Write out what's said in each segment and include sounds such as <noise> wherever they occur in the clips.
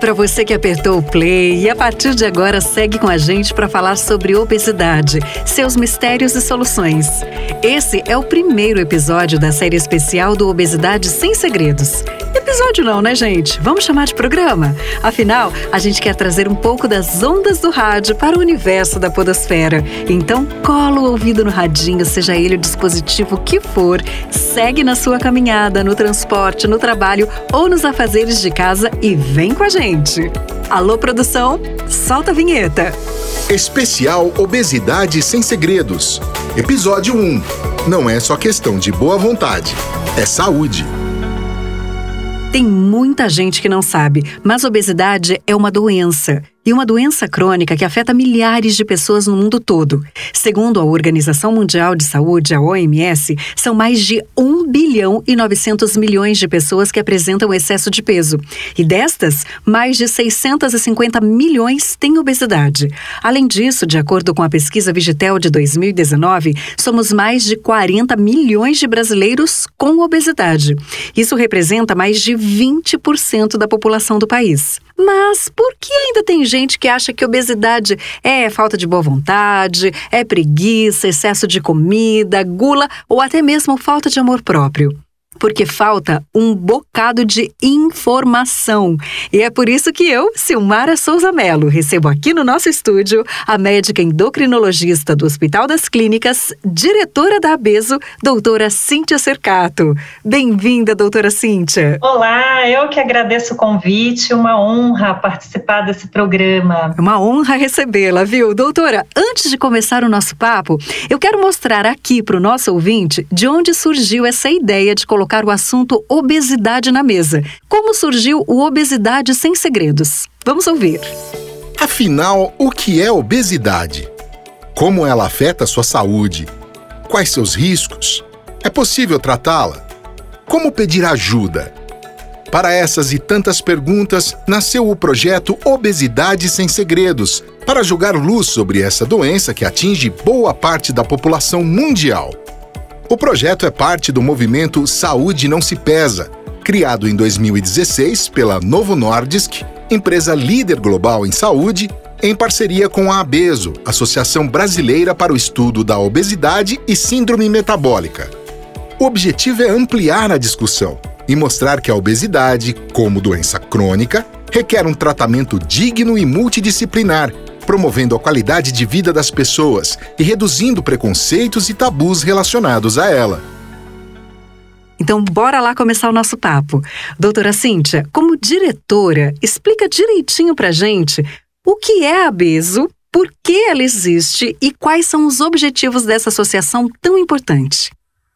Para você que apertou o play e a partir de agora segue com a gente para falar sobre obesidade, seus mistérios e soluções. Esse é o primeiro episódio da série especial do Obesidade Sem Segredos. Episódio não, né, gente? Vamos chamar de programa? Afinal, a gente quer trazer um pouco das ondas do rádio para o universo da podosfera. Então, cola o ouvido no radinho, seja ele o dispositivo que for, segue na sua caminhada, no transporte, no trabalho ou nos afazeres de casa e vem com a gente. Alô, produção, solta a vinheta. Especial Obesidade Sem Segredos. Episódio 1. Não é só questão de boa vontade, é saúde. Tem muita gente que não sabe, mas obesidade é uma doença e uma doença crônica que afeta milhares de pessoas no mundo todo. Segundo a Organização Mundial de Saúde, a OMS, são mais de 1 bilhão e 900 milhões de pessoas que apresentam excesso de peso. E destas, mais de 650 milhões têm obesidade. Além disso, de acordo com a pesquisa Vigitel de 2019, somos mais de 40 milhões de brasileiros com obesidade. Isso representa mais de 20% da população do país. Mas por que ainda tem gente que acha que obesidade é falta de boa vontade, é preguiça, excesso de comida, gula ou até mesmo falta de amor próprio? Porque falta um bocado de informação. E é por isso que eu, Silmara Souza Melo, recebo aqui no nosso estúdio a médica endocrinologista do Hospital das Clínicas, diretora da Abeso, doutora Cíntia Cercato. Bem-vinda, doutora Cíntia. Olá, eu que agradeço o convite, uma honra participar desse programa. Uma honra recebê-la, viu? Doutora, antes de começar o nosso papo, eu quero mostrar aqui para o nosso ouvinte de onde surgiu essa ideia de colocar colocar o assunto obesidade na mesa. Como surgiu o Obesidade Sem Segredos? Vamos ouvir. Afinal, o que é obesidade? Como ela afeta sua saúde? Quais seus riscos? É possível tratá-la? Como pedir ajuda? Para essas e tantas perguntas, nasceu o projeto Obesidade Sem Segredos, para jogar luz sobre essa doença que atinge boa parte da população mundial. O projeto é parte do movimento Saúde Não Se Pesa, criado em 2016 pela Novo Nordisk, empresa líder global em saúde, em parceria com a ABESO, Associação Brasileira para o Estudo da Obesidade e Síndrome Metabólica. O objetivo é ampliar a discussão e mostrar que a obesidade, como doença crônica, requer um tratamento digno e multidisciplinar promovendo a qualidade de vida das pessoas e reduzindo preconceitos e tabus relacionados a ela. Então, bora lá começar o nosso papo. Doutora Cíntia, como diretora, explica direitinho pra gente o que é a Beso, por que ela existe e quais são os objetivos dessa associação tão importante.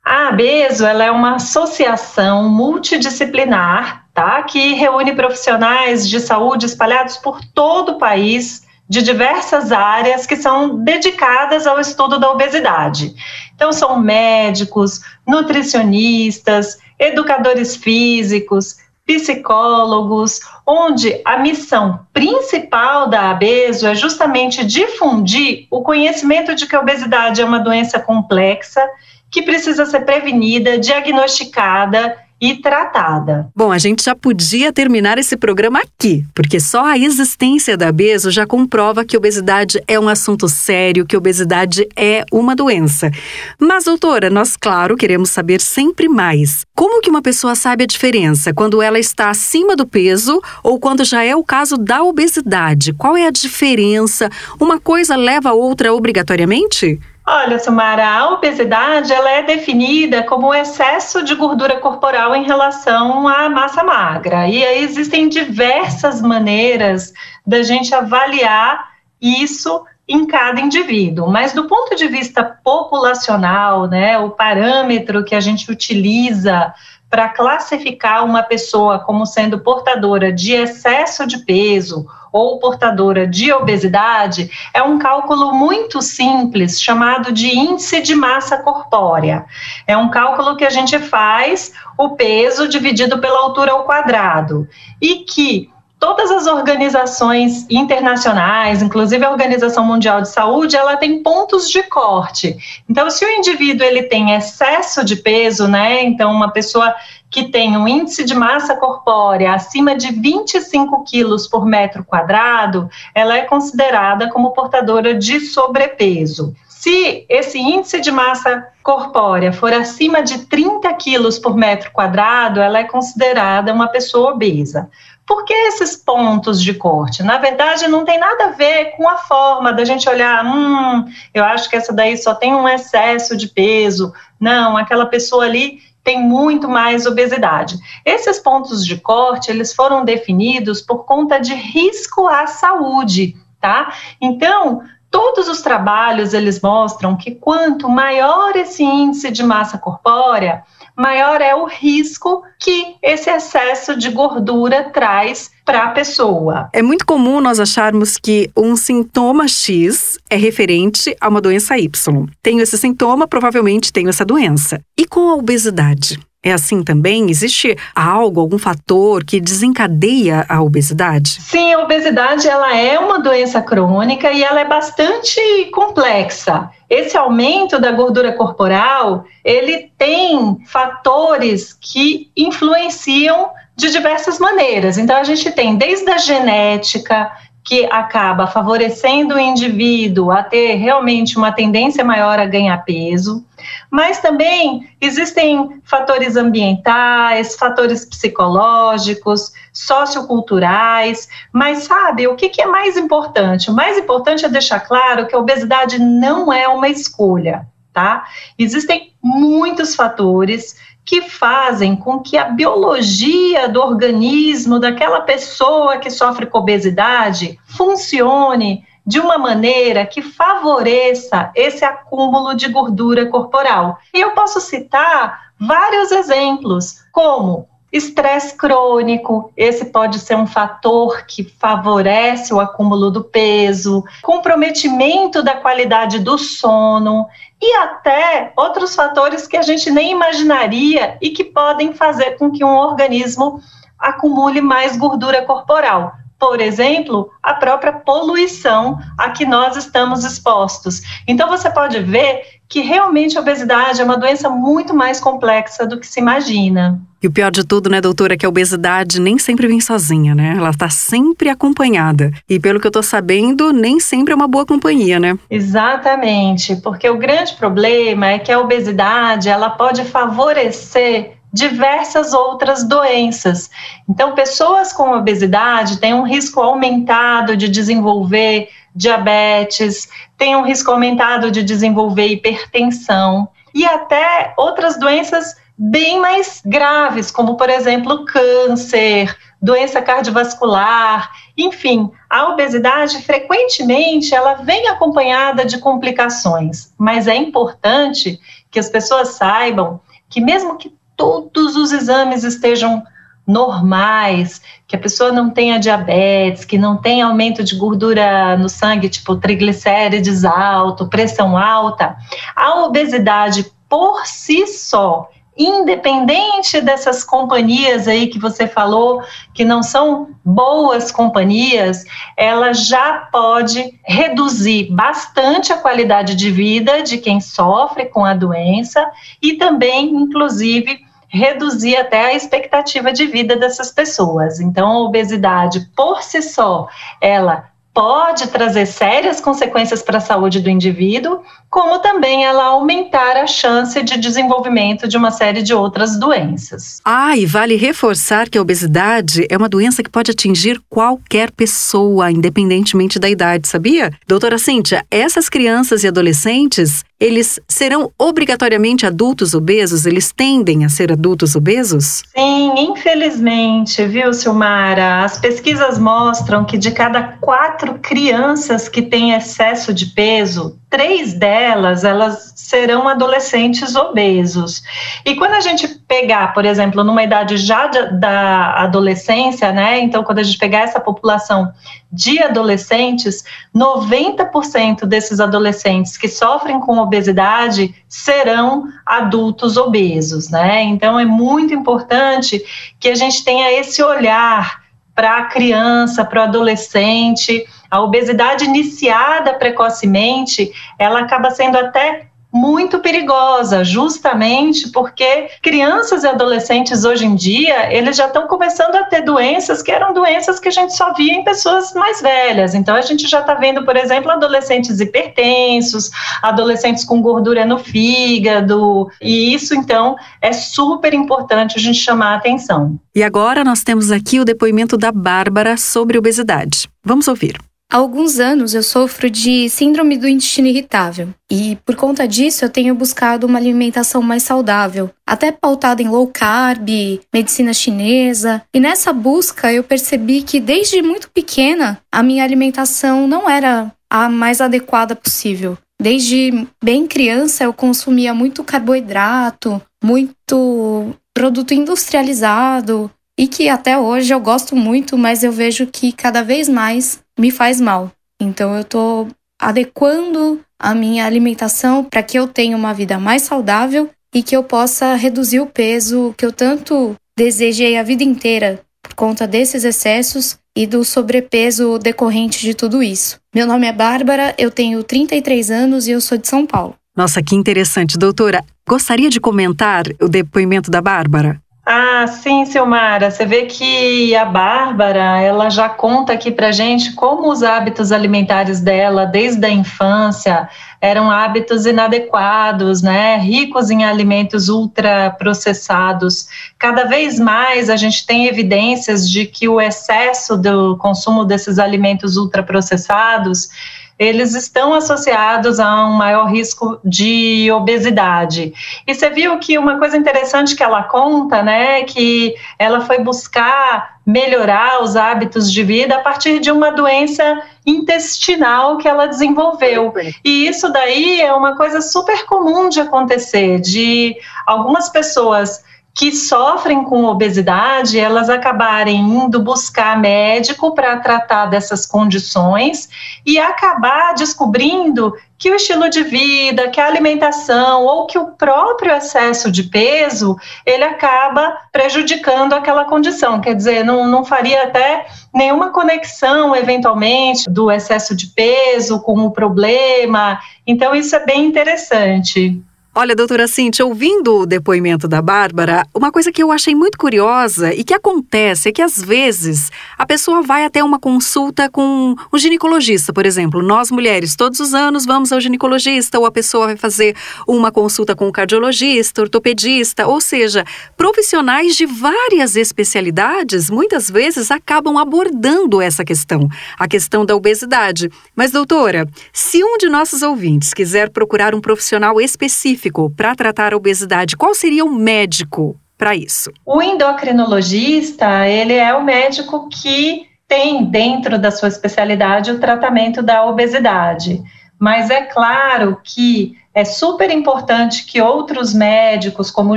A ABESO ela é uma associação multidisciplinar tá, que reúne profissionais de saúde espalhados por todo o país de diversas áreas que são dedicadas ao estudo da obesidade. Então, são médicos, nutricionistas, educadores físicos, psicólogos, onde a missão principal da ABESO é justamente difundir o conhecimento de que a obesidade é uma doença complexa que precisa ser prevenida, diagnosticada e tratada. Bom, a gente já podia terminar esse programa aqui, porque só a existência da obeso já comprova que obesidade é um assunto sério, que obesidade é uma doença. Mas, doutora, nós, claro, queremos saber sempre mais. Como que uma pessoa sabe a diferença quando ela está acima do peso ou quando já é o caso da obesidade? Qual é a diferença? Uma coisa leva a outra obrigatoriamente? Olha, Sumara, a obesidade ela é definida como excesso de gordura corporal em relação à massa magra. E aí existem diversas maneiras da gente avaliar isso em cada indivíduo. Mas do ponto de vista populacional, né, o parâmetro que a gente utiliza para classificar uma pessoa como sendo portadora de excesso de peso ou portadora de obesidade é um cálculo muito simples chamado de índice de massa corpórea. É um cálculo que a gente faz o peso dividido pela altura ao quadrado e que todas as organizações internacionais, inclusive a Organização Mundial de Saúde, ela tem pontos de corte. Então, se o indivíduo ele tem excesso de peso, né? Então, uma pessoa que tem um índice de massa corpórea acima de 25 quilos por metro quadrado, ela é considerada como portadora de sobrepeso. Se esse índice de massa corpórea for acima de 30 quilos por metro quadrado, ela é considerada uma pessoa obesa. Por que esses pontos de corte? Na verdade, não tem nada a ver com a forma da gente olhar, hum, eu acho que essa daí só tem um excesso de peso. Não, aquela pessoa ali tem muito mais obesidade. Esses pontos de corte, eles foram definidos por conta de risco à saúde, tá? Então, todos os trabalhos eles mostram que quanto maior esse índice de massa corpórea, maior é o risco que esse excesso de gordura traz para a pessoa. É muito comum nós acharmos que um sintoma X é referente a uma doença Y. Tenho esse sintoma, provavelmente tenho essa doença. E com a obesidade? É assim também? Existe algo, algum fator que desencadeia a obesidade? Sim, a obesidade ela é uma doença crônica e ela é bastante complexa. Esse aumento da gordura corporal, ele tem fatores que influenciam de diversas maneiras. Então a gente tem desde a genética, que acaba favorecendo o indivíduo a ter realmente uma tendência maior a ganhar peso, mas também existem fatores ambientais, fatores psicológicos, socioculturais, mas sabe, o que, que é mais importante? O mais importante é deixar claro que a obesidade não é uma escolha, tá? Existem muitos fatores que fazem com que a biologia do organismo daquela pessoa que sofre com obesidade funcione de uma maneira que favoreça esse acúmulo de gordura corporal. E eu posso citar vários exemplos, como Estresse crônico, esse pode ser um fator que favorece o acúmulo do peso, comprometimento da qualidade do sono e até outros fatores que a gente nem imaginaria e que podem fazer com que um organismo acumule mais gordura corporal. Por exemplo, a própria poluição a que nós estamos expostos. Então, você pode ver que realmente a obesidade é uma doença muito mais complexa do que se imagina. E o pior de tudo, né, doutora, é que a obesidade nem sempre vem sozinha, né? Ela está sempre acompanhada. E pelo que eu estou sabendo, nem sempre é uma boa companhia, né? Exatamente, porque o grande problema é que a obesidade, ela pode favorecer diversas outras doenças. Então, pessoas com obesidade têm um risco aumentado de desenvolver diabetes, têm um risco aumentado de desenvolver hipertensão e até outras doenças bem mais graves, como por exemplo câncer, doença cardiovascular, enfim, a obesidade frequentemente ela vem acompanhada de complicações, mas é importante que as pessoas saibam que mesmo que todos os exames estejam normais, que a pessoa não tenha diabetes, que não tenha aumento de gordura no sangue, tipo triglicérides alto, pressão alta, a obesidade por si só, independente dessas companhias aí que você falou, que não são boas companhias, ela já pode reduzir bastante a qualidade de vida de quem sofre com a doença e também, inclusive, reduzir até a expectativa de vida dessas pessoas. Então, a obesidade por si só, ela pode trazer sérias consequências para a saúde do indivíduo, como também ela aumentar a chance de desenvolvimento de uma série de outras doenças. Ah, e vale reforçar que a obesidade é uma doença que pode atingir qualquer pessoa, independentemente da idade, sabia? Doutora Cíntia, essas crianças e adolescentes eles serão obrigatoriamente adultos obesos? Eles tendem a ser adultos obesos? Sim, infelizmente, viu, Silmara? As pesquisas mostram que de cada quatro crianças que têm excesso de peso, três delas elas serão adolescentes obesos. E quando a gente pegar, por exemplo, numa idade já de, da adolescência, né? Então, quando a gente pegar essa população de adolescentes, 90% desses adolescentes que sofrem com obesidade serão adultos obesos, né? Então, é muito importante que a gente tenha esse olhar para a criança, para o adolescente. A obesidade iniciada precocemente, ela acaba sendo até muito perigosa, justamente porque crianças e adolescentes hoje em dia, eles já estão começando a ter doenças que eram doenças que a gente só via em pessoas mais velhas. Então a gente já está vendo, por exemplo, adolescentes hipertensos, adolescentes com gordura no fígado, e isso então é super importante a gente chamar a atenção. E agora nós temos aqui o depoimento da Bárbara sobre obesidade. Vamos ouvir. Há alguns anos eu sofro de síndrome do intestino irritável e, por conta disso, eu tenho buscado uma alimentação mais saudável, até pautada em low carb, medicina chinesa. E nessa busca eu percebi que desde muito pequena a minha alimentação não era a mais adequada possível. Desde bem criança eu consumia muito carboidrato, muito produto industrializado e que até hoje eu gosto muito, mas eu vejo que cada vez mais me faz mal. Então eu tô adequando a minha alimentação para que eu tenha uma vida mais saudável e que eu possa reduzir o peso que eu tanto desejei a vida inteira por conta desses excessos e do sobrepeso decorrente de tudo isso. Meu nome é Bárbara, eu tenho 33 anos e eu sou de São Paulo. Nossa, que interessante, doutora. Gostaria de comentar o depoimento da Bárbara? Ah, sim, Silmara. Você vê que a Bárbara, ela já conta aqui pra gente como os hábitos alimentares dela, desde a infância, eram hábitos inadequados, né? Ricos em alimentos ultraprocessados. Cada vez mais a gente tem evidências de que o excesso do consumo desses alimentos ultraprocessados eles estão associados a um maior risco de obesidade. E você viu que uma coisa interessante que ela conta, né, que ela foi buscar melhorar os hábitos de vida a partir de uma doença intestinal que ela desenvolveu. E isso daí é uma coisa super comum de acontecer, de algumas pessoas que sofrem com obesidade, elas acabarem indo buscar médico para tratar dessas condições e acabar descobrindo que o estilo de vida, que a alimentação ou que o próprio excesso de peso, ele acaba prejudicando aquela condição. Quer dizer, não, não faria até nenhuma conexão, eventualmente, do excesso de peso com o problema. Então, isso é bem interessante. Olha, doutora Cintia, ouvindo o depoimento da Bárbara, uma coisa que eu achei muito curiosa e que acontece é que às vezes a pessoa vai até uma consulta com um ginecologista, por exemplo. Nós mulheres, todos os anos vamos ao ginecologista, ou a pessoa vai fazer uma consulta com um cardiologista, ortopedista, ou seja, profissionais de várias especialidades muitas vezes acabam abordando essa questão, a questão da obesidade. Mas, doutora, se um de nossos ouvintes quiser procurar um profissional específico, específico para tratar a obesidade, qual seria o médico para isso? O endocrinologista, ele é o médico que tem dentro da sua especialidade o tratamento da obesidade. Mas é claro que é super importante que outros médicos, como o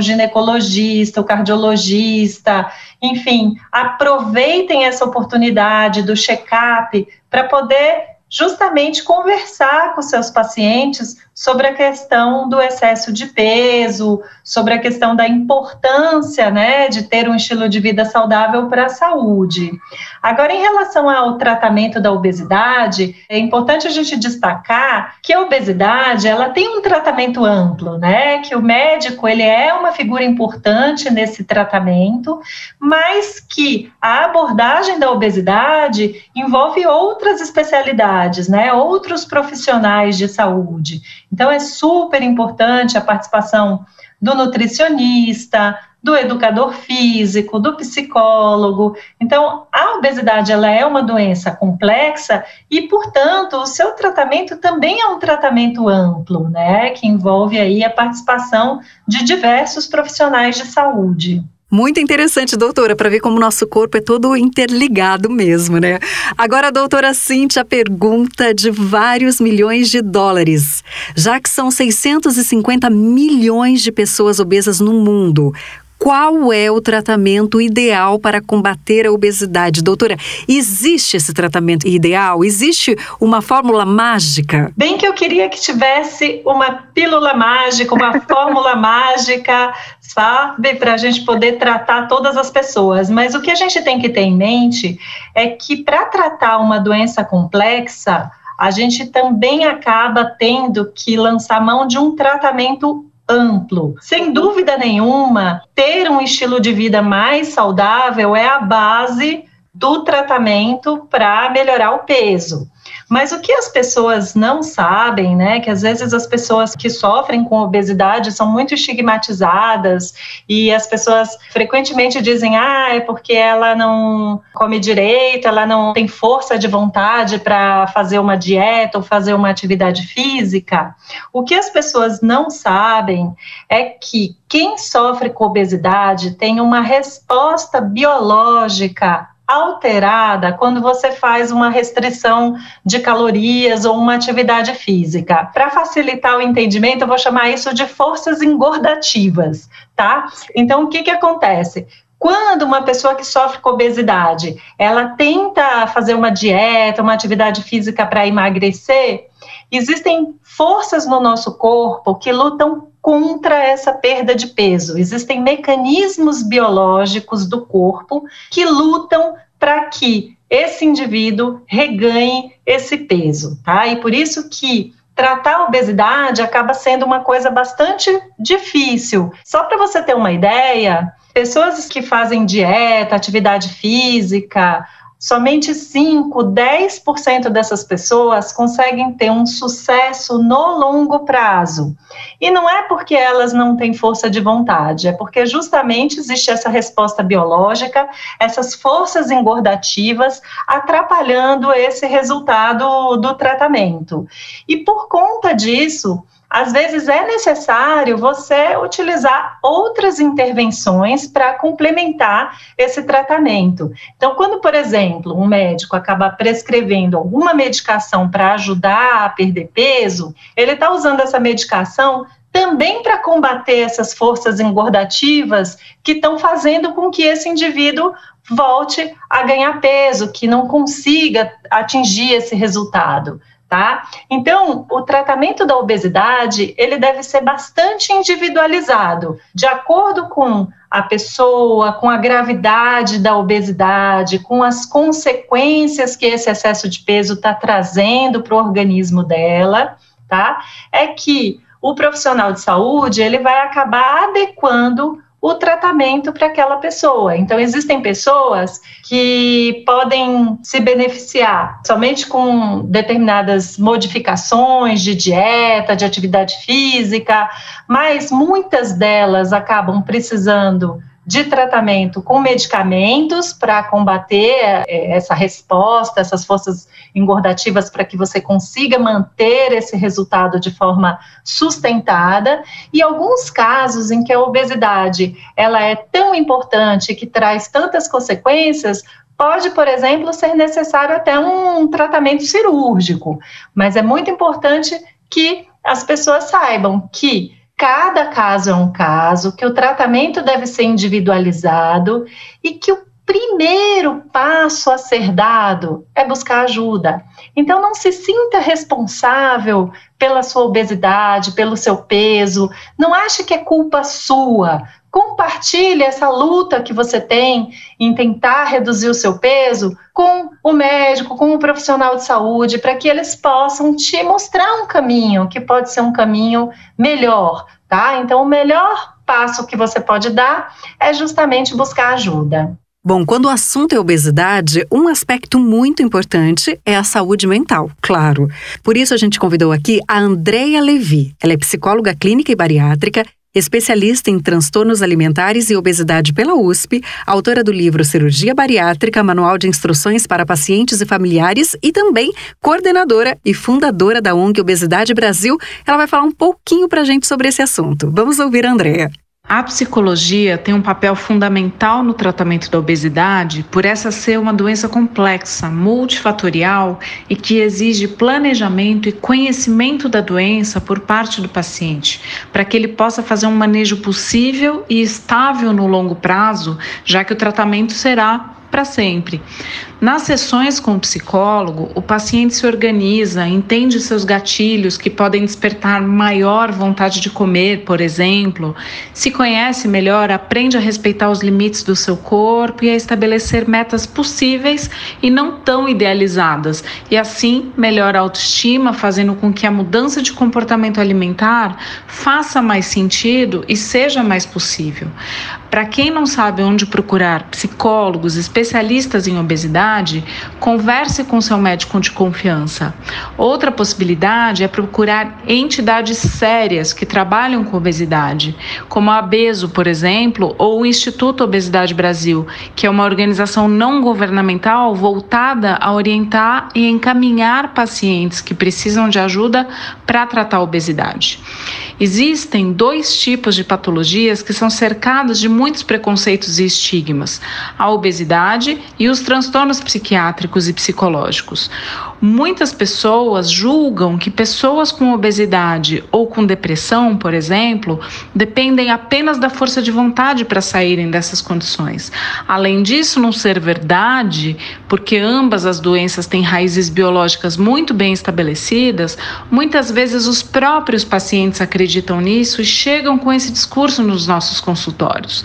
ginecologista, o cardiologista, enfim, aproveitem essa oportunidade do check-up para poder justamente conversar com seus pacientes sobre a questão do excesso de peso, sobre a questão da importância, né, de ter um estilo de vida saudável para a saúde. Agora, em relação ao tratamento da obesidade, é importante a gente destacar que a obesidade, ela tem um tratamento amplo, né, que o médico, ele é uma figura importante nesse tratamento, mas que a abordagem da obesidade envolve outras especialidades, né, outros profissionais de saúde. Então, é super importante a participação do nutricionista, do educador físico, do psicólogo. Então, a obesidade ela é uma doença complexa e, portanto, o seu tratamento também é um tratamento amplo, né, que envolve aí a participação de diversos profissionais de saúde. Muito interessante, doutora, para ver como o nosso corpo é todo interligado mesmo, né? Agora, doutora Cintia, pergunta de vários milhões de dólares. Já que são 650 milhões de pessoas obesas no mundo, qual é o tratamento ideal para combater a obesidade? Doutora, existe esse tratamento ideal? Existe uma fórmula mágica? Bem que eu queria que tivesse uma pílula mágica, uma <laughs> fórmula mágica, sabe, para a gente poder tratar todas as pessoas. Mas o que a gente tem que ter em mente é que para tratar uma doença complexa, a gente também acaba tendo que lançar mão de um tratamento amplo. Sem dúvida nenhuma, ter um estilo de vida mais saudável é a base do tratamento para melhorar o peso. Mas o que as pessoas não sabem, né, que às vezes as pessoas que sofrem com obesidade são muito estigmatizadas e as pessoas frequentemente dizem: "Ah, é porque ela não come direito, ela não tem força de vontade para fazer uma dieta ou fazer uma atividade física". O que as pessoas não sabem é que quem sofre com obesidade tem uma resposta biológica alterada quando você faz uma restrição de calorias ou uma atividade física. Para facilitar o entendimento, eu vou chamar isso de forças engordativas, tá? Então, o que que acontece? Quando uma pessoa que sofre com obesidade, ela tenta fazer uma dieta, uma atividade física para emagrecer, existem forças no nosso corpo que lutam contra essa perda de peso. Existem mecanismos biológicos do corpo que lutam para que esse indivíduo reganhe esse peso, tá? E por isso que tratar a obesidade acaba sendo uma coisa bastante difícil. Só para você ter uma ideia, pessoas que fazem dieta, atividade física, somente 5, 10% dessas pessoas conseguem ter um sucesso no longo prazo. E não é porque elas não têm força de vontade, é porque justamente existe essa resposta biológica, essas forças engordativas atrapalhando esse resultado do tratamento. E por conta disso, às vezes é necessário você utilizar outras intervenções para complementar esse tratamento. Então, quando, por exemplo, um médico acaba prescrevendo alguma medicação para ajudar a perder peso, ele está usando essa medicação também para combater essas forças engordativas que estão fazendo com que esse indivíduo volte a ganhar peso, que não consiga atingir esse resultado tá? Então, o tratamento da obesidade, ele deve ser bastante individualizado, de acordo com a pessoa, com a gravidade da obesidade, com as consequências que esse excesso de peso está trazendo para o organismo dela, tá? É que o profissional de saúde, ele vai acabar adequando o tratamento para aquela pessoa. Então, existem pessoas que podem se beneficiar somente com determinadas modificações de dieta, de atividade física, mas muitas delas acabam precisando de tratamento com medicamentos para combater é, essa resposta, essas forças engordativas para que você consiga manter esse resultado de forma sustentada. E alguns casos em que a obesidade ela é tão importante que traz tantas consequências pode, por exemplo, ser necessário até um tratamento cirúrgico, mas é muito importante que as pessoas saibam que cada caso é um caso, que o tratamento deve ser individualizado e que o primeiro passo a ser dado é buscar ajuda. Então, não se sinta responsável pela sua obesidade, pelo seu peso, não ache que é culpa sua. Compartilhe essa luta que você tem em tentar reduzir o seu peso com o médico, com o profissional de saúde, para que eles possam te mostrar um caminho que pode ser um caminho melhor, tá? Então, o melhor passo que você pode dar é justamente buscar ajuda. Bom, quando o assunto é obesidade, um aspecto muito importante é a saúde mental, claro. Por isso a gente convidou aqui a Andrea Levi. Ela é psicóloga clínica e bariátrica especialista em transtornos alimentares e obesidade pela USP, autora do livro Cirurgia Bariátrica, Manual de Instruções para Pacientes e Familiares e também coordenadora e fundadora da ONG Obesidade Brasil. Ela vai falar um pouquinho para a gente sobre esse assunto. Vamos ouvir a Andrea. A psicologia tem um papel fundamental no tratamento da obesidade, por essa ser uma doença complexa, multifatorial e que exige planejamento e conhecimento da doença por parte do paciente, para que ele possa fazer um manejo possível e estável no longo prazo, já que o tratamento será para sempre. Nas sessões com o psicólogo, o paciente se organiza, entende seus gatilhos que podem despertar maior vontade de comer, por exemplo, se conhece melhor, aprende a respeitar os limites do seu corpo e a estabelecer metas possíveis e não tão idealizadas, e assim melhora a autoestima, fazendo com que a mudança de comportamento alimentar faça mais sentido e seja mais possível. Para quem não sabe onde procurar psicólogos, especialistas em obesidade, converse com seu médico de confiança. Outra possibilidade é procurar entidades sérias que trabalham com obesidade, como a Abeso, por exemplo, ou o Instituto Obesidade Brasil, que é uma organização não governamental voltada a orientar e encaminhar pacientes que precisam de ajuda para tratar a obesidade. Existem dois tipos de patologias que são cercadas de muitos preconceitos e estigmas: a obesidade e os transtornos psiquiátricos e psicológicos. Muitas pessoas julgam que pessoas com obesidade ou com depressão, por exemplo, dependem apenas da força de vontade para saírem dessas condições. Além disso, não ser verdade, porque ambas as doenças têm raízes biológicas muito bem estabelecidas, muitas vezes os próprios pacientes acreditam nisso e chegam com esse discurso nos nossos consultórios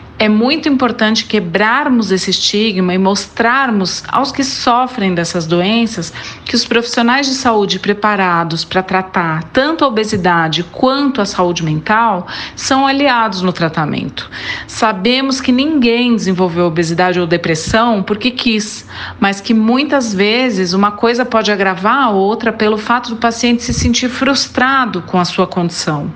é muito importante quebrarmos esse estigma e mostrarmos aos que sofrem dessas doenças que os profissionais de saúde preparados para tratar tanto a obesidade quanto a saúde mental são aliados no tratamento. Sabemos que ninguém desenvolveu obesidade ou depressão porque quis, mas que muitas vezes uma coisa pode agravar a outra pelo fato do paciente se sentir frustrado com a sua condição.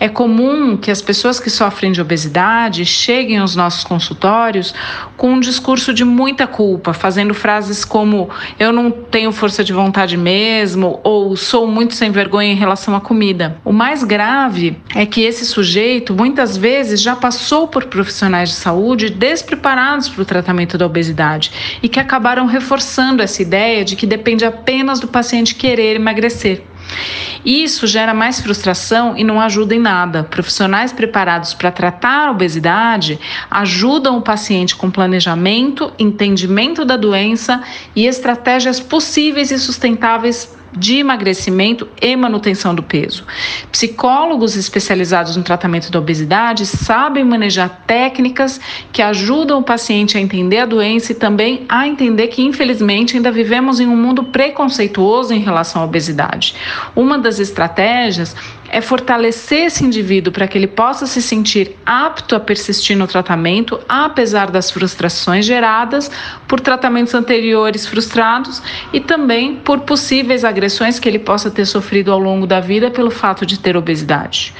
É comum que as pessoas que sofrem de obesidade cheguem nos nossos consultórios com um discurso de muita culpa, fazendo frases como eu não tenho força de vontade mesmo ou sou muito sem vergonha em relação à comida. O mais grave é que esse sujeito muitas vezes já passou por profissionais de saúde despreparados para o tratamento da obesidade e que acabaram reforçando essa ideia de que depende apenas do paciente querer emagrecer. Isso gera mais frustração e não ajuda em nada. Profissionais preparados para tratar a obesidade ajudam o paciente com planejamento, entendimento da doença e estratégias possíveis e sustentáveis de emagrecimento e manutenção do peso. Psicólogos especializados no tratamento da obesidade sabem manejar técnicas que ajudam o paciente a entender a doença e também a entender que, infelizmente, ainda vivemos em um mundo preconceituoso em relação à obesidade. Uma das estratégias é fortalecer esse indivíduo para que ele possa se sentir apto a persistir no tratamento, apesar das frustrações geradas por tratamentos anteriores frustrados e também por possíveis agressões que ele possa ter sofrido ao longo da vida pelo fato de ter obesidade.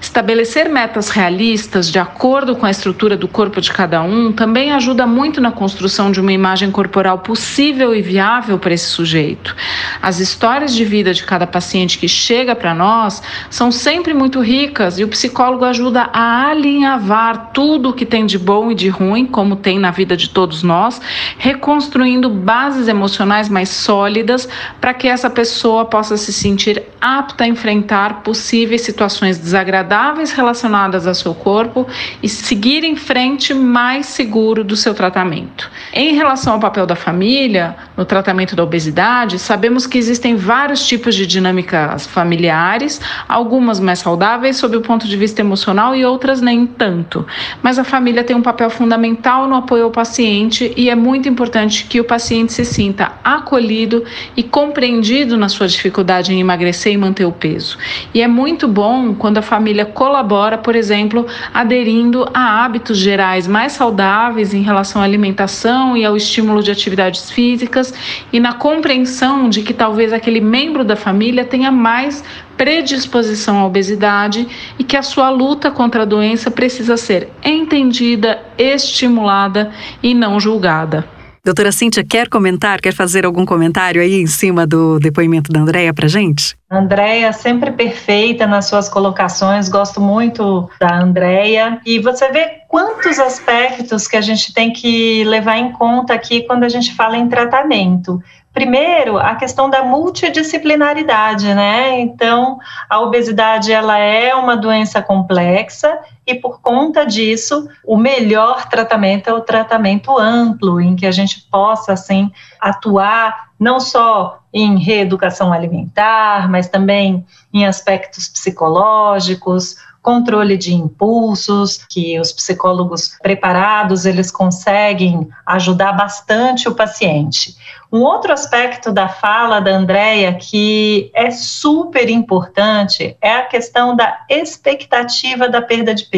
Estabelecer metas realistas de acordo com a estrutura do corpo de cada um também ajuda muito na construção de uma imagem corporal possível e viável para esse sujeito. As histórias de vida de cada paciente que chega para nós são sempre muito ricas e o psicólogo ajuda a alinhavar tudo o que tem de bom e de ruim, como tem na vida de todos nós, reconstruindo bases emocionais mais sólidas para que essa pessoa possa se sentir apta a enfrentar possíveis situações desagradáveis agradáveis relacionadas ao seu corpo e seguir em frente mais seguro do seu tratamento. Em relação ao papel da família no tratamento da obesidade, sabemos que existem vários tipos de dinâmicas familiares, algumas mais saudáveis sob o ponto de vista emocional e outras nem tanto. Mas a família tem um papel fundamental no apoio ao paciente e é muito importante que o paciente se sinta acolhido e compreendido na sua dificuldade em emagrecer e manter o peso. E é muito bom quando a família família colabora, por exemplo, aderindo a hábitos gerais mais saudáveis em relação à alimentação e ao estímulo de atividades físicas e na compreensão de que talvez aquele membro da família tenha mais predisposição à obesidade e que a sua luta contra a doença precisa ser entendida, estimulada e não julgada. Doutora Cíntia, quer comentar, quer fazer algum comentário aí em cima do depoimento da Andréia pra gente? Andréia, sempre perfeita nas suas colocações, gosto muito da Andréia. E você vê quantos aspectos que a gente tem que levar em conta aqui quando a gente fala em tratamento. Primeiro, a questão da multidisciplinaridade, né? Então, a obesidade ela é uma doença complexa e por conta disso, o melhor tratamento é o tratamento amplo, em que a gente possa assim atuar não só em reeducação alimentar, mas também em aspectos psicológicos, controle de impulsos, que os psicólogos preparados eles conseguem ajudar bastante o paciente. Um outro aspecto da fala da Andrea que é super importante é a questão da expectativa da perda de peso.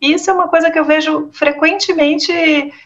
E isso é uma coisa que eu vejo frequentemente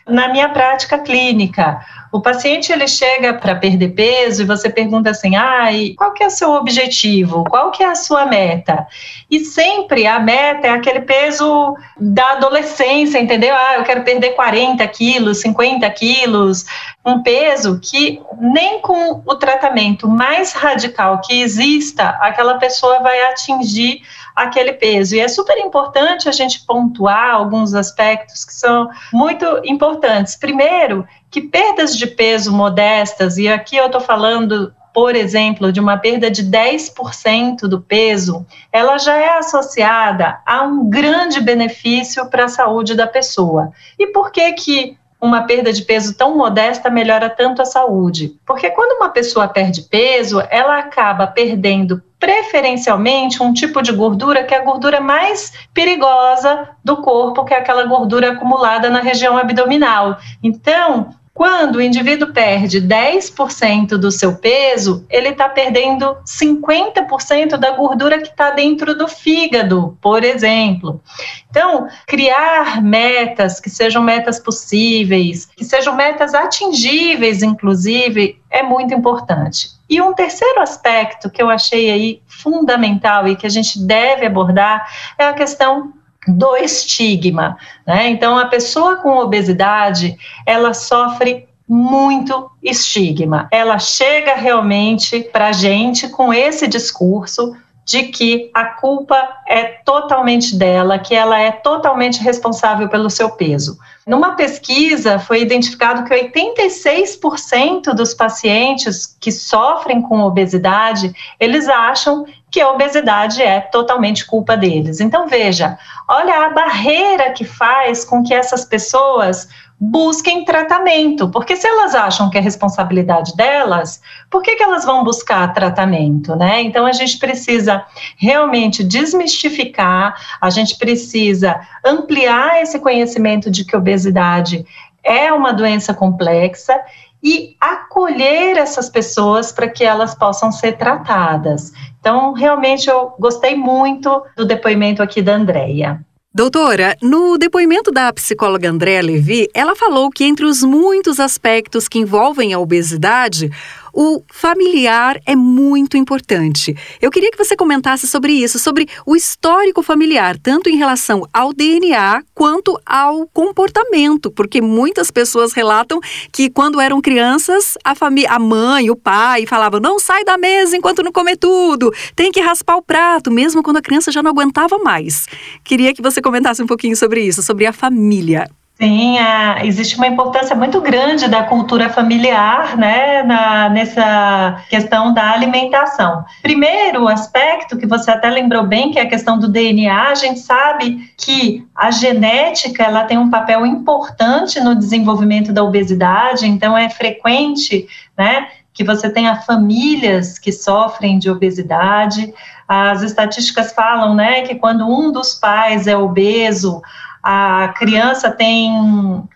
na minha prática clínica. O paciente ele chega para perder peso e você pergunta assim: "Ah, qual que é o seu objetivo? Qual que é a sua meta?" E sempre a meta é aquele peso da adolescência, entendeu? Ah, eu quero perder 40 quilos, 50 quilos, um peso que nem com o tratamento mais radical que exista, aquela pessoa vai atingir aquele peso. E é super importante a gente pontuar alguns aspectos que são muito importantes. Primeiro, que perdas de peso modestas, e aqui eu estou falando por exemplo, de uma perda de 10% do peso, ela já é associada a um grande benefício para a saúde da pessoa. E por que que uma perda de peso tão modesta melhora tanto a saúde? Porque quando uma pessoa perde peso, ela acaba perdendo preferencialmente um tipo de gordura que é a gordura mais perigosa do corpo, que é aquela gordura acumulada na região abdominal. Então, quando o indivíduo perde 10% do seu peso, ele está perdendo 50% da gordura que está dentro do fígado, por exemplo. Então, criar metas que sejam metas possíveis, que sejam metas atingíveis, inclusive, é muito importante. E um terceiro aspecto que eu achei aí fundamental e que a gente deve abordar é a questão do estigma, né? Então, a pessoa com obesidade, ela sofre muito estigma. Ela chega realmente para a gente com esse discurso de que a culpa é totalmente dela, que ela é totalmente responsável pelo seu peso. Numa pesquisa, foi identificado que 86% dos pacientes que sofrem com obesidade, eles acham que a obesidade é totalmente culpa deles. Então, veja, olha a barreira que faz com que essas pessoas busquem tratamento, porque se elas acham que é responsabilidade delas, por que, que elas vão buscar tratamento, né? Então a gente precisa realmente desmistificar, a gente precisa ampliar esse conhecimento de que obesidade é uma doença complexa e acolher essas pessoas para que elas possam ser tratadas. Então, realmente eu gostei muito do depoimento aqui da Andrea. Doutora, no depoimento da psicóloga Andréa Levi, ela falou que entre os muitos aspectos que envolvem a obesidade, o familiar é muito importante. Eu queria que você comentasse sobre isso, sobre o histórico familiar, tanto em relação ao DNA quanto ao comportamento, porque muitas pessoas relatam que quando eram crianças, a a mãe, o pai falavam: "Não sai da mesa enquanto não comer tudo, tem que raspar o prato", mesmo quando a criança já não aguentava mais. Queria que você comentasse um pouquinho sobre isso, sobre a família. Sim, a, existe uma importância muito grande da cultura familiar, né, na, nessa questão da alimentação. Primeiro aspecto que você até lembrou bem, que é a questão do DNA, a gente sabe que a genética ela tem um papel importante no desenvolvimento da obesidade, então é frequente, né, que você tenha famílias que sofrem de obesidade. As estatísticas falam, né, que quando um dos pais é obeso, a criança tem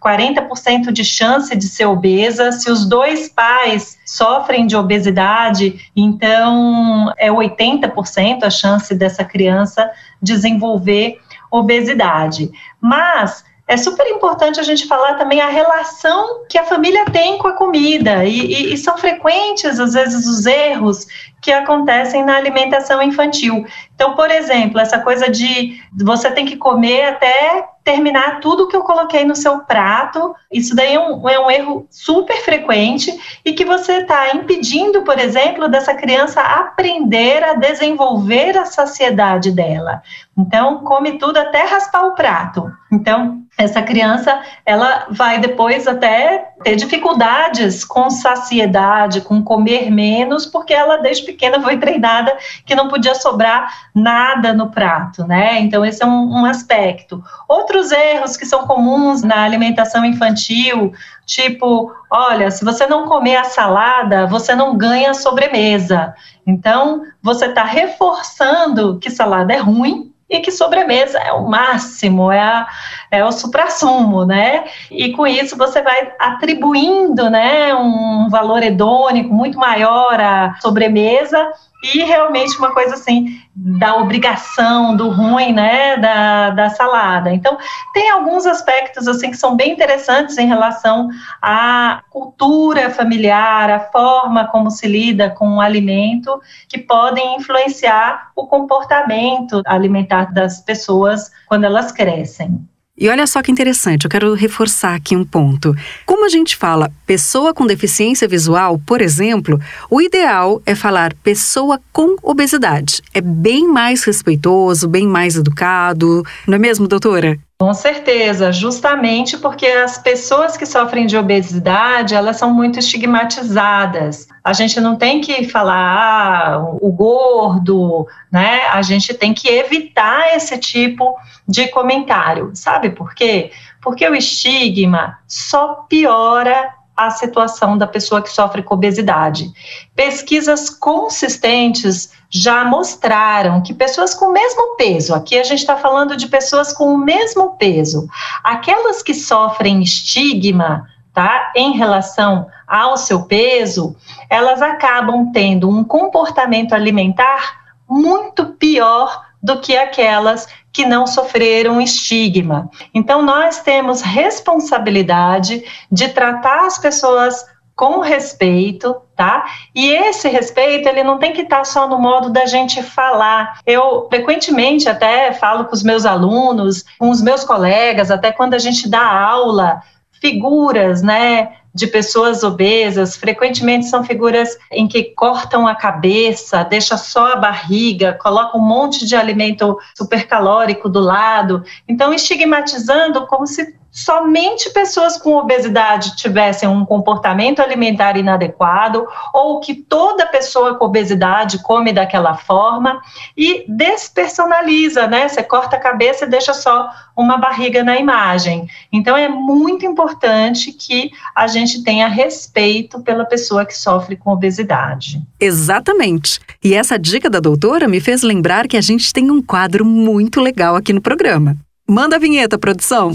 40% de chance de ser obesa. Se os dois pais sofrem de obesidade, então é 80% a chance dessa criança desenvolver obesidade. Mas é super importante a gente falar também a relação que a família tem com a comida, e, e, e, são frequentes, às vezes, os erros que acontecem na alimentação infantil. Então, por exemplo, essa coisa de você tem que comer até terminar tudo que eu coloquei no seu prato. Isso daí é um, é um erro super frequente e que você está impedindo, por exemplo, dessa criança aprender a desenvolver a saciedade dela. Então, come tudo até raspar o prato. Então, essa criança, ela vai depois até ter dificuldades com saciedade, com comer menos, porque ela desde pequena <laughs> foi treinada que não podia sobrar nada no prato, né? Então, esse é um, um aspecto. Outros erros que são comuns na alimentação infantil, tipo, olha, se você não comer a salada, você não ganha sobremesa. Então, você está reforçando que salada é ruim, e que sobremesa é o máximo, é, a, é o suprassumo, né? E com isso você vai atribuindo, né, um valor hedônico muito maior à sobremesa e realmente uma coisa assim da obrigação, do ruim, né, da, da salada. Então, tem alguns aspectos assim que são bem interessantes em relação à cultura familiar, a forma como se lida com o alimento, que podem influenciar o comportamento alimentar das pessoas quando elas crescem. E olha só que interessante, eu quero reforçar aqui um ponto. Como a gente fala pessoa com deficiência visual, por exemplo, o ideal é falar pessoa com obesidade. É bem mais respeitoso, bem mais educado, não é mesmo, doutora? Com certeza, justamente porque as pessoas que sofrem de obesidade, elas são muito estigmatizadas. A gente não tem que falar ah, o gordo, né? A gente tem que evitar esse tipo de comentário. Sabe por quê? Porque o estigma só piora a situação da pessoa que sofre com obesidade. Pesquisas consistentes já mostraram que pessoas com o mesmo peso, aqui a gente está falando de pessoas com o mesmo peso, aquelas que sofrem estigma, tá, em relação ao seu peso, elas acabam tendo um comportamento alimentar muito pior do que aquelas que não sofreram estigma. Então, nós temos responsabilidade de tratar as pessoas com respeito, tá? E esse respeito, ele não tem que estar só no modo da gente falar. Eu frequentemente até falo com os meus alunos, com os meus colegas, até quando a gente dá aula, figuras, né, de pessoas obesas, frequentemente são figuras em que cortam a cabeça, deixa só a barriga, colocam um monte de alimento supercalórico do lado, então estigmatizando como se somente pessoas com obesidade tivessem um comportamento alimentar inadequado ou que toda pessoa com obesidade come daquela forma e despersonaliza, né? Você corta a cabeça e deixa só uma barriga na imagem. Então é muito importante que a gente tenha respeito pela pessoa que sofre com obesidade. Exatamente. E essa dica da doutora me fez lembrar que a gente tem um quadro muito legal aqui no programa. Manda a vinheta, produção.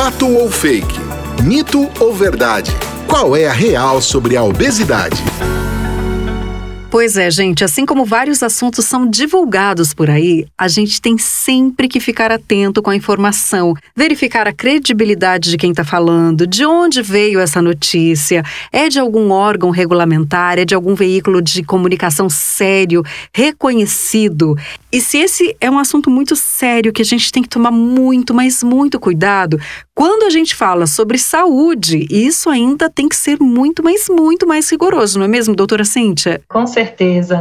Fato ou fake? Mito ou verdade? Qual é a real sobre a obesidade? Pois é, gente, assim como vários assuntos são divulgados por aí, a gente tem sempre que ficar atento com a informação, verificar a credibilidade de quem está falando, de onde veio essa notícia, é de algum órgão regulamentar, é de algum veículo de comunicação sério, reconhecido. E se esse é um assunto muito sério que a gente tem que tomar muito, mas muito cuidado, quando a gente fala sobre saúde, isso ainda tem que ser muito, mas muito mais rigoroso, não é mesmo, doutora Cíntia? Com certeza,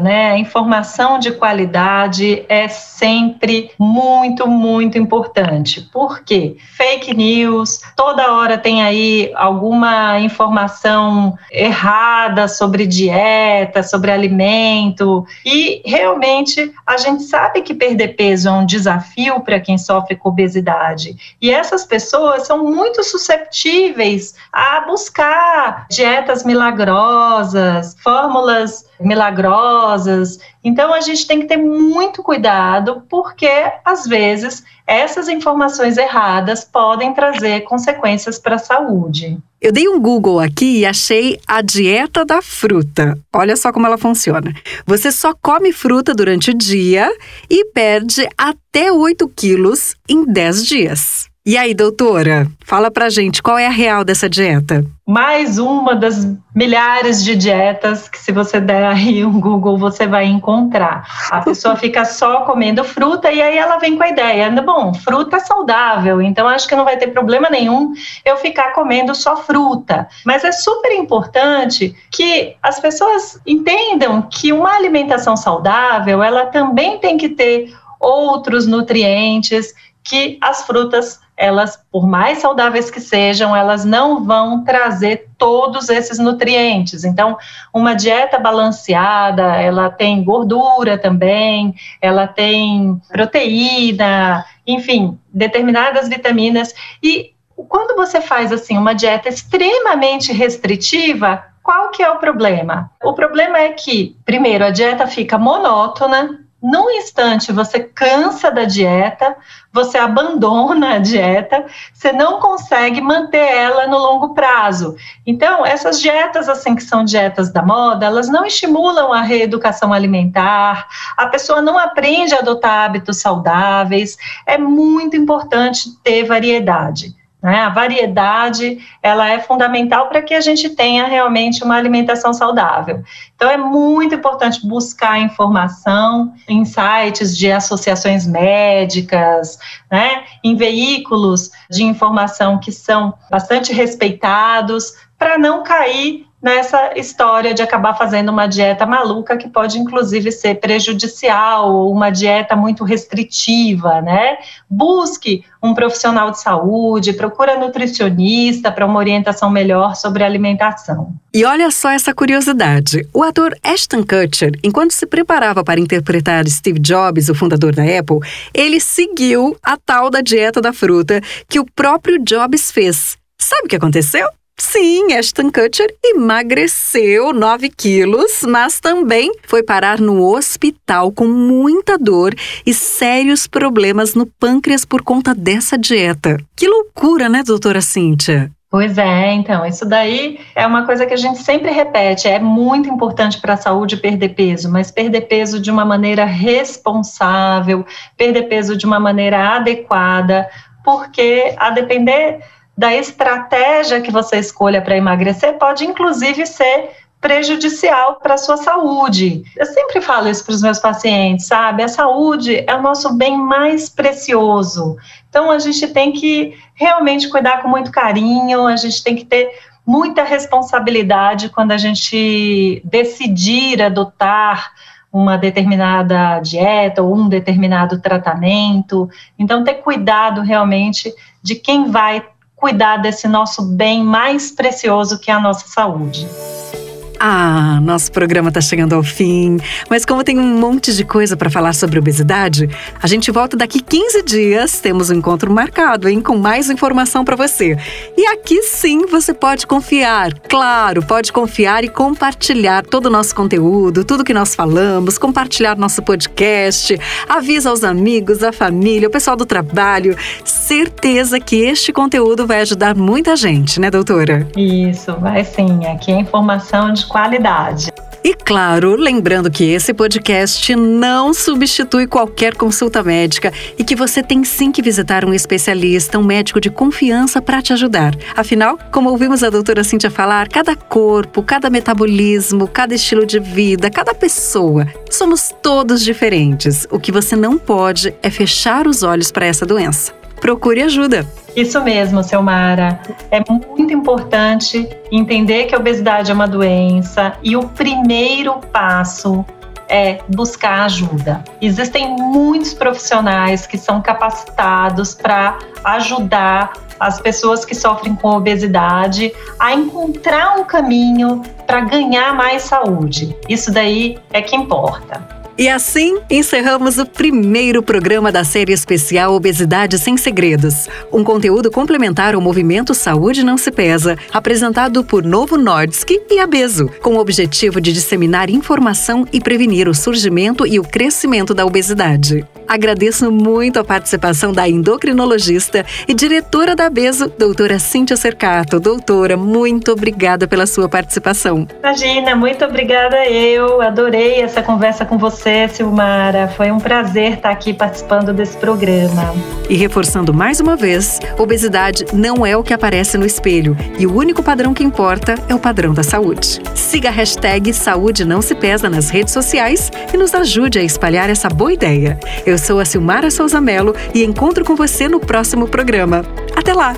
né? A informação de qualidade é sempre muito, muito importante. Por quê? Fake news, toda hora tem aí alguma informação errada sobre dieta, sobre alimento, e realmente a gente sabe que perder peso é um desafio para quem sofre com obesidade. E essas pessoas são muito susceptíveis a buscar dietas milagrosas, fórmulas milagrosas. Então a gente tem que ter muito cuidado, porque às vezes essas informações erradas podem trazer consequências para a saúde. Eu dei um Google aqui e achei a dieta da fruta. Olha só como ela funciona. Você só come fruta durante o dia e perde até 8 quilos em 10 dias. E aí, doutora, fala pra gente qual é a real dessa dieta? Mais uma das milhares de dietas que, se você der aí um Google, você vai encontrar. A pessoa <laughs> fica só comendo fruta e aí ela vem com a ideia: bom, fruta é saudável, então acho que não vai ter problema nenhum eu ficar comendo só fruta. Mas é super importante que as pessoas entendam que uma alimentação saudável, ela também tem que ter outros nutrientes que as frutas elas, por mais saudáveis que sejam, elas não vão trazer todos esses nutrientes. Então, uma dieta balanceada, ela tem gordura também, ela tem proteína, enfim, determinadas vitaminas. E quando você faz assim uma dieta extremamente restritiva, qual que é o problema? O problema é que, primeiro, a dieta fica monótona, num instante você cansa da dieta, você abandona a dieta, você não consegue manter ela no longo prazo. Então, essas dietas assim que são dietas da moda, elas não estimulam a reeducação alimentar, a pessoa não aprende a adotar hábitos saudáveis. É muito importante ter variedade. Né? A variedade ela é fundamental para que a gente tenha realmente uma alimentação saudável. Então é muito importante buscar informação em sites de associações médicas, né? em veículos de informação que são bastante respeitados, para não cair nessa história de acabar fazendo uma dieta maluca que pode inclusive ser prejudicial ou uma dieta muito restritiva, né? Busque um profissional de saúde, procura nutricionista para uma orientação melhor sobre alimentação. E olha só essa curiosidade. O ator Ashton Kutcher, enquanto se preparava para interpretar Steve Jobs, o fundador da Apple, ele seguiu a tal da dieta da fruta que o próprio Jobs fez. Sabe o que aconteceu? Sim, Ashton Kutcher emagreceu 9 quilos, mas também foi parar no hospital com muita dor e sérios problemas no pâncreas por conta dessa dieta. Que loucura, né, doutora Cíntia? Pois é, então, isso daí é uma coisa que a gente sempre repete, é muito importante para a saúde perder peso, mas perder peso de uma maneira responsável, perder peso de uma maneira adequada, porque a depender da estratégia que você escolha para emagrecer pode inclusive ser prejudicial para a sua saúde. Eu sempre falo isso para os meus pacientes, sabe? A saúde é o nosso bem mais precioso. Então a gente tem que realmente cuidar com muito carinho, a gente tem que ter muita responsabilidade quando a gente decidir adotar uma determinada dieta ou um determinado tratamento. Então, ter cuidado realmente de quem vai cuidar desse nosso bem mais precioso que é a nossa saúde. Ah, nosso programa está chegando ao fim, mas como tem um monte de coisa para falar sobre obesidade, a gente volta daqui 15 dias. Temos um encontro marcado, hein, com mais informação para você. E aqui sim você pode confiar. Claro, pode confiar e compartilhar todo o nosso conteúdo, tudo que nós falamos, compartilhar nosso podcast, avisa aos amigos, a família, o pessoal do trabalho. Certeza que este conteúdo vai ajudar muita gente, né, doutora? Isso, vai sim. Aqui é informação de qualidade. E claro, lembrando que esse podcast não substitui qualquer consulta médica e que você tem sim que visitar um especialista, um médico de confiança para te ajudar. Afinal, como ouvimos a doutora Cíntia falar, cada corpo, cada metabolismo, cada estilo de vida, cada pessoa, somos todos diferentes. O que você não pode é fechar os olhos para essa doença procure ajuda. Isso mesmo, Selmara. É muito importante entender que a obesidade é uma doença e o primeiro passo é buscar ajuda. Existem muitos profissionais que são capacitados para ajudar as pessoas que sofrem com obesidade a encontrar um caminho para ganhar mais saúde. Isso daí é que importa. E assim encerramos o primeiro programa da série especial Obesidade Sem Segredos, um conteúdo complementar ao movimento Saúde Não Se Pesa, apresentado por Novo Nordisk e Abeso, com o objetivo de disseminar informação e prevenir o surgimento e o crescimento da obesidade. Agradeço muito a participação da endocrinologista e diretora da Abeso, doutora Cíntia Cercato. Doutora, muito obrigada pela sua participação. Imagina, muito obrigada eu. Adorei essa conversa com você você, Silmara. Foi um prazer estar aqui participando desse programa. E reforçando mais uma vez, obesidade não é o que aparece no espelho e o único padrão que importa é o padrão da saúde. Siga a hashtag Saúde Não Se Pesa nas redes sociais e nos ajude a espalhar essa boa ideia. Eu sou a Silmara Souza Melo e encontro com você no próximo programa. Até lá!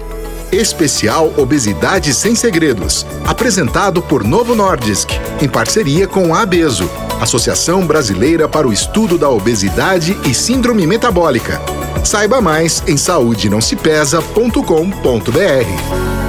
Especial Obesidade Sem Segredos, apresentado por Novo Nordisk, em parceria com a Abeso, Associação Brasileira para o Estudo da Obesidade e Síndrome Metabólica. Saiba mais em saudenãosepesa.com.br.